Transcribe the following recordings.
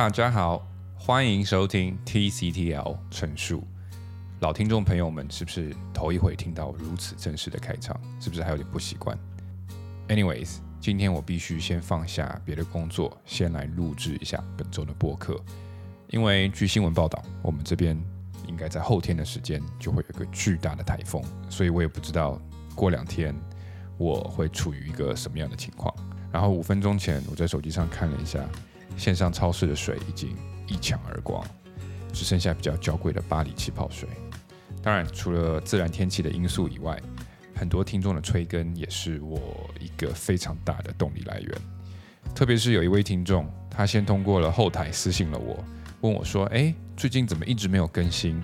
大家好，欢迎收听 TCTL 陈述。老听众朋友们，是不是头一回听到如此正式的开场？是不是还有点不习惯？Anyways，今天我必须先放下别的工作，先来录制一下本周的播客。因为据新闻报道，我们这边应该在后天的时间就会有一个巨大的台风，所以我也不知道过两天我会处于一个什么样的情况。然后五分钟前，我在手机上看了一下，线上超市的水已经一抢而光，只剩下比较娇贵的巴黎气泡水。当然，除了自然天气的因素以外，很多听众的催更也是我一个非常大的动力来源。特别是有一位听众，他先通过了后台私信了我，问我说：“哎，最近怎么一直没有更新？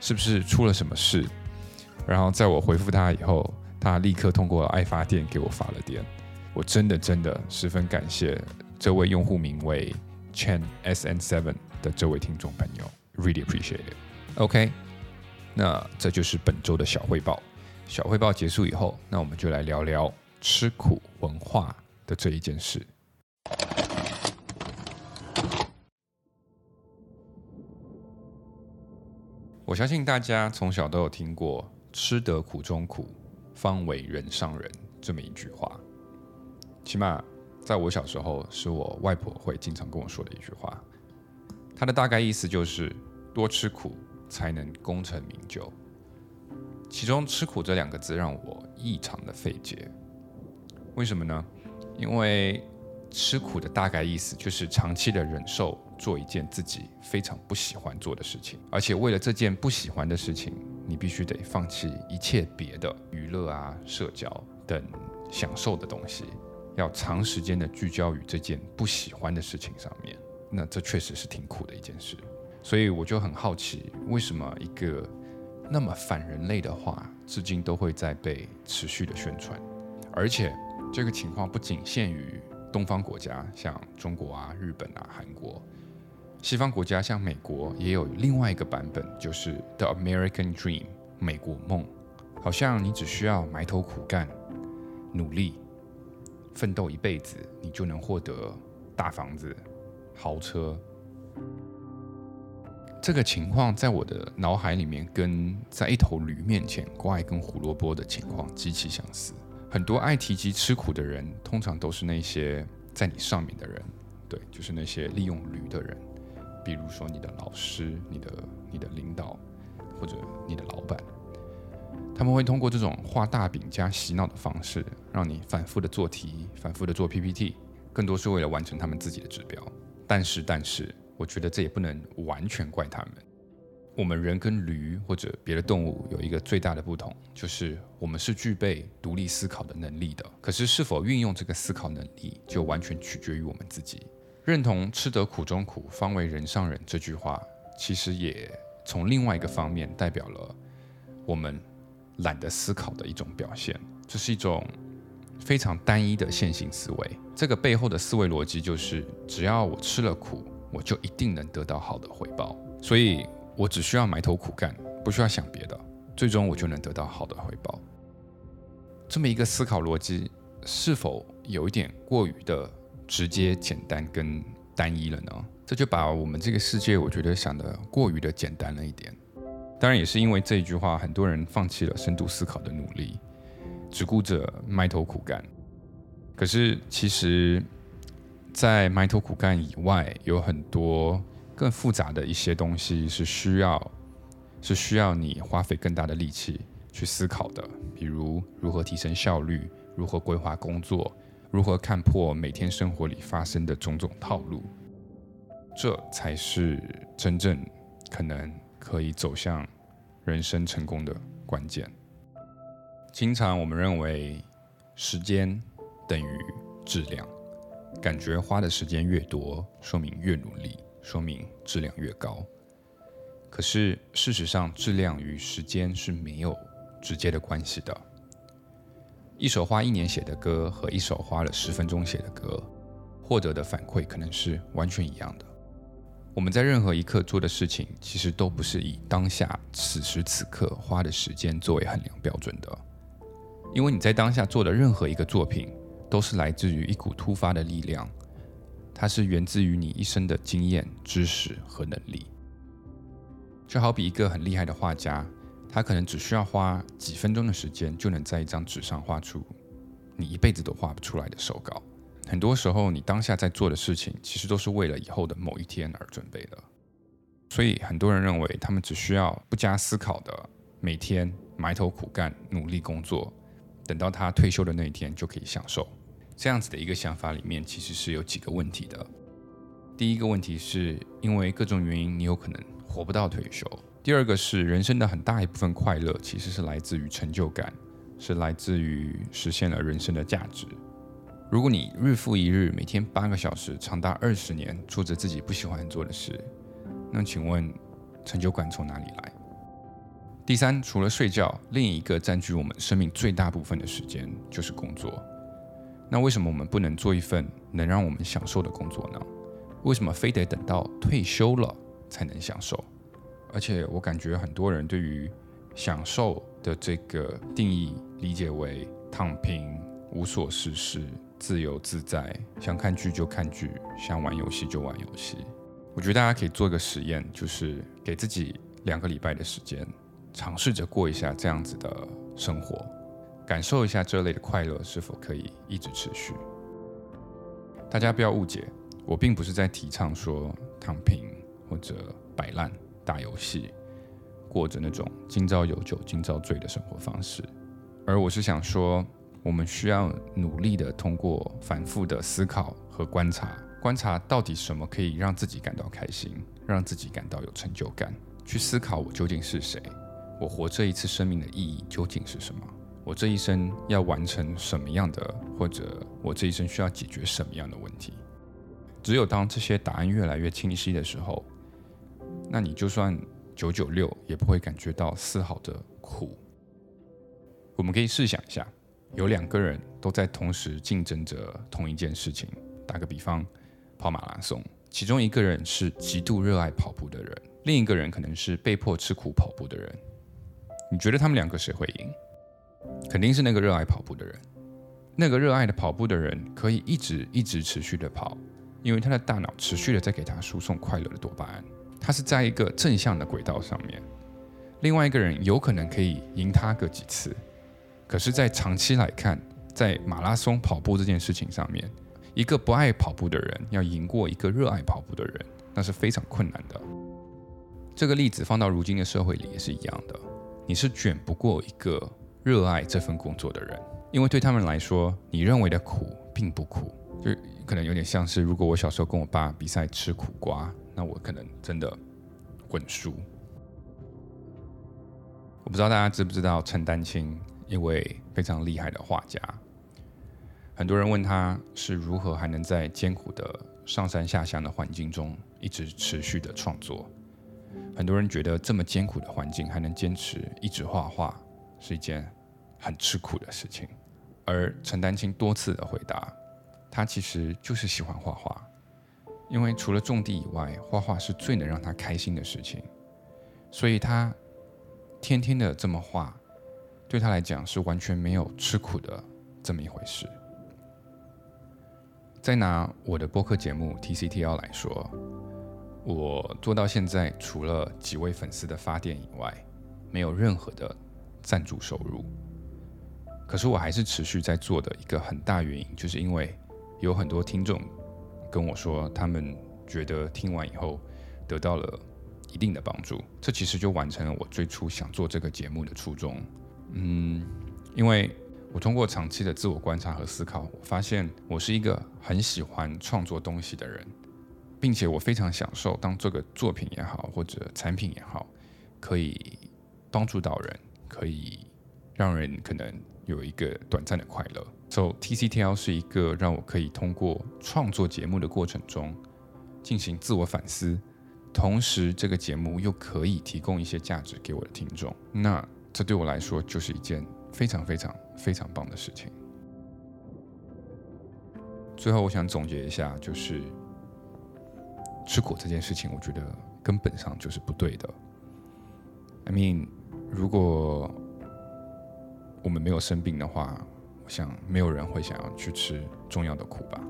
是不是出了什么事？”然后在我回复他以后，他立刻通过爱发电给我发了电。我真的真的十分感谢这位用户名为 Chen S N Seven 的这位听众朋友，really appreciate it。OK。那这就是本周的小汇报。小汇报结束以后，那我们就来聊聊吃苦文化的这一件事。我相信大家从小都有听过“吃得苦中苦，方为人上人”这么一句话。起码在我小时候，是我外婆会经常跟我说的一句话。它的大概意思就是多吃苦。才能功成名就。其中“吃苦”这两个字让我异常的费解。为什么呢？因为“吃苦”的大概意思就是长期的忍受做一件自己非常不喜欢做的事情，而且为了这件不喜欢的事情，你必须得放弃一切别的娱乐啊、社交等享受的东西，要长时间的聚焦于这件不喜欢的事情上面。那这确实是挺苦的一件事。所以我就很好奇，为什么一个那么反人类的话，至今都会在被持续的宣传？而且这个情况不仅限于东方国家，像中国啊、日本啊、韩国；西方国家像美国也有另外一个版本，就是 The American Dream 美国梦，好像你只需要埋头苦干、努力、奋斗一辈子，你就能获得大房子、豪车。这个情况在我的脑海里面，跟在一头驴面前挂一根胡萝卜的情况极其相似。很多爱提及吃苦的人，通常都是那些在你上面的人，对，就是那些利用驴的人，比如说你的老师、你的、你的领导或者你的老板，他们会通过这种画大饼加洗脑的方式，让你反复的做题、反复的做 PPT，更多是为了完成他们自己的指标。但是，但是。我觉得这也不能完全怪他们。我们人跟驴或者别的动物有一个最大的不同，就是我们是具备独立思考的能力的。可是是否运用这个思考能力，就完全取决于我们自己。认同“吃得苦中苦，方为人上人”这句话，其实也从另外一个方面代表了我们懒得思考的一种表现。这是一种非常单一的线性思维。这个背后的思维逻辑就是：只要我吃了苦。我就一定能得到好的回报，所以我只需要埋头苦干，不需要想别的，最终我就能得到好的回报。这么一个思考逻辑，是否有一点过于的直接、简单跟单一了呢？这就把我们这个世界，我觉得想的过于的简单了一点。当然，也是因为这一句话，很多人放弃了深度思考的努力，只顾着埋头苦干。可是其实。在埋头苦干以外，有很多更复杂的一些东西是需要，是需要你花费更大的力气去思考的。比如如何提升效率，如何规划工作，如何看破每天生活里发生的种种套路，这才是真正可能可以走向人生成功的关键。经常我们认为时间等于质量。感觉花的时间越多，说明越努力，说明质量越高。可是事实上，质量与时间是没有直接的关系的。一首花一年写的歌和一首花了十分钟写的歌，获得的反馈可能是完全一样的。我们在任何一刻做的事情，其实都不是以当下此时此刻花的时间作为衡量标准的，因为你在当下做的任何一个作品。都是来自于一股突发的力量，它是源自于你一生的经验、知识和能力。就好比一个很厉害的画家，他可能只需要花几分钟的时间，就能在一张纸上画出你一辈子都画不出来的手稿。很多时候，你当下在做的事情，其实都是为了以后的某一天而准备的。所以，很多人认为他们只需要不加思考的每天埋头苦干、努力工作，等到他退休的那一天就可以享受。这样子的一个想法里面，其实是有几个问题的。第一个问题是因为各种原因，你有可能活不到退休。第二个是人生的很大一部分快乐，其实是来自于成就感，是来自于实现了人生的价值。如果你日复一日，每天八个小时，长达二十年，做着自己不喜欢做的事，那请问成就感从哪里来？第三，除了睡觉，另一个占据我们生命最大部分的时间就是工作。那为什么我们不能做一份能让我们享受的工作呢？为什么非得等到退休了才能享受？而且我感觉很多人对于享受的这个定义理解为躺平、无所事事、自由自在，想看剧就看剧，想玩游戏就玩游戏。我觉得大家可以做一个实验，就是给自己两个礼拜的时间，尝试着过一下这样子的生活。感受一下这类的快乐是否可以一直持续？大家不要误解，我并不是在提倡说躺平或者摆烂、打游戏，过着那种今朝有酒今朝醉的生活方式。而我是想说，我们需要努力的通过反复的思考和观察，观察到底什么可以让自己感到开心，让自己感到有成就感，去思考我究竟是谁，我活这一次生命的意义究竟是什么。我这一生要完成什么样的，或者我这一生需要解决什么样的问题？只有当这些答案越来越清晰的时候，那你就算九九六也不会感觉到丝毫的苦。我们可以试想一下，有两个人都在同时竞争着同一件事情。打个比方，跑马拉松，其中一个人是极度热爱跑步的人，另一个人可能是被迫吃苦跑步的人。你觉得他们两个谁会赢？肯定是那个热爱跑步的人，那个热爱的跑步的人可以一直一直持续的跑，因为他的大脑持续的在给他输送快乐的多巴胺，他是在一个正向的轨道上面。另外一个人有可能可以赢他个几次，可是，在长期来看，在马拉松跑步这件事情上面，一个不爱跑步的人要赢过一个热爱跑步的人，那是非常困难的。这个例子放到如今的社会里也是一样的，你是卷不过一个。热爱这份工作的人，因为对他们来说，你认为的苦并不苦，就可能有点像是，如果我小时候跟我爸比赛吃苦瓜，那我可能真的稳输。我不知道大家知不知道陈丹青，一位非常厉害的画家。很多人问他是如何还能在艰苦的上山下乡的环境中一直持续的创作。很多人觉得这么艰苦的环境还能坚持一直画画，是一件。很吃苦的事情，而陈丹青多次的回答，他其实就是喜欢画画，因为除了种地以外，画画是最能让他开心的事情，所以他天天的这么画，对他来讲是完全没有吃苦的这么一回事。再拿我的播客节目 TCTL 来说，我做到现在，除了几位粉丝的发电以外，没有任何的赞助收入。可是我还是持续在做的一个很大原因，就是因为有很多听众跟我说，他们觉得听完以后得到了一定的帮助，这其实就完成了我最初想做这个节目的初衷。嗯，因为我通过长期的自我观察和思考，我发现我是一个很喜欢创作东西的人，并且我非常享受当这个作品也好或者产品也好，可以帮助到人，可以让人可能。有一个短暂的快乐，So TCTL 是一个让我可以通过创作节目的过程中进行自我反思，同时这个节目又可以提供一些价值给我的听众。那这对我来说就是一件非常非常非常棒的事情。最后，我想总结一下，就是吃苦这件事情，我觉得根本上就是不对的。I mean，如果我们没有生病的话，我想没有人会想要去吃重要的苦吧。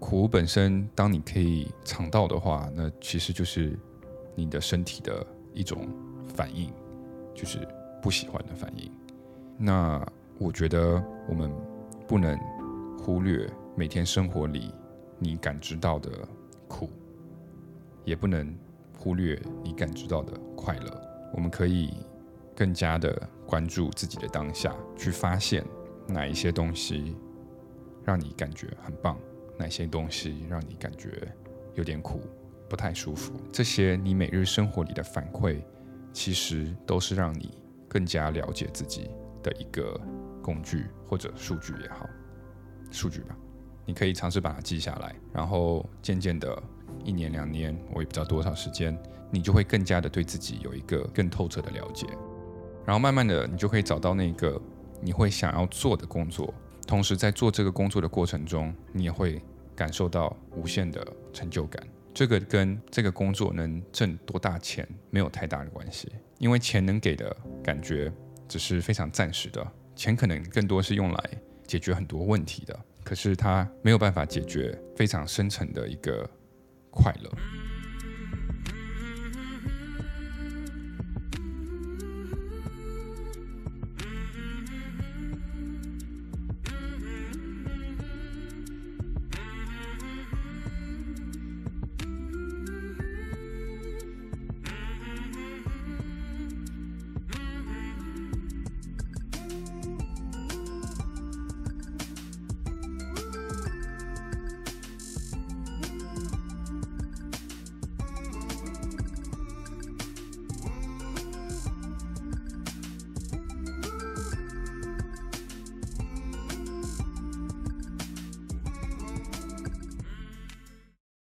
苦本身，当你可以尝到的话，那其实就是你的身体的一种反应，就是不喜欢的反应。那我觉得我们不能忽略每天生活里你感知到的苦，也不能忽略你感知到的快乐。我们可以更加的关注自己的当下，去发现哪一些东西让你感觉很棒，哪些东西让你感觉有点苦，不太舒服。这些你每日生活里的反馈，其实都是让你更加了解自己的一个工具或者数据也好，数据吧。你可以尝试把它记下来，然后渐渐的，一年两年，我也不知道多少时间，你就会更加的对自己有一个更透彻的了解，然后慢慢的，你就可以找到那个你会想要做的工作，同时在做这个工作的过程中，你也会感受到无限的成就感。这个跟这个工作能挣多大钱没有太大的关系，因为钱能给的感觉只是非常暂时的，钱可能更多是用来解决很多问题的。可是它没有办法解决非常深层的一个快乐。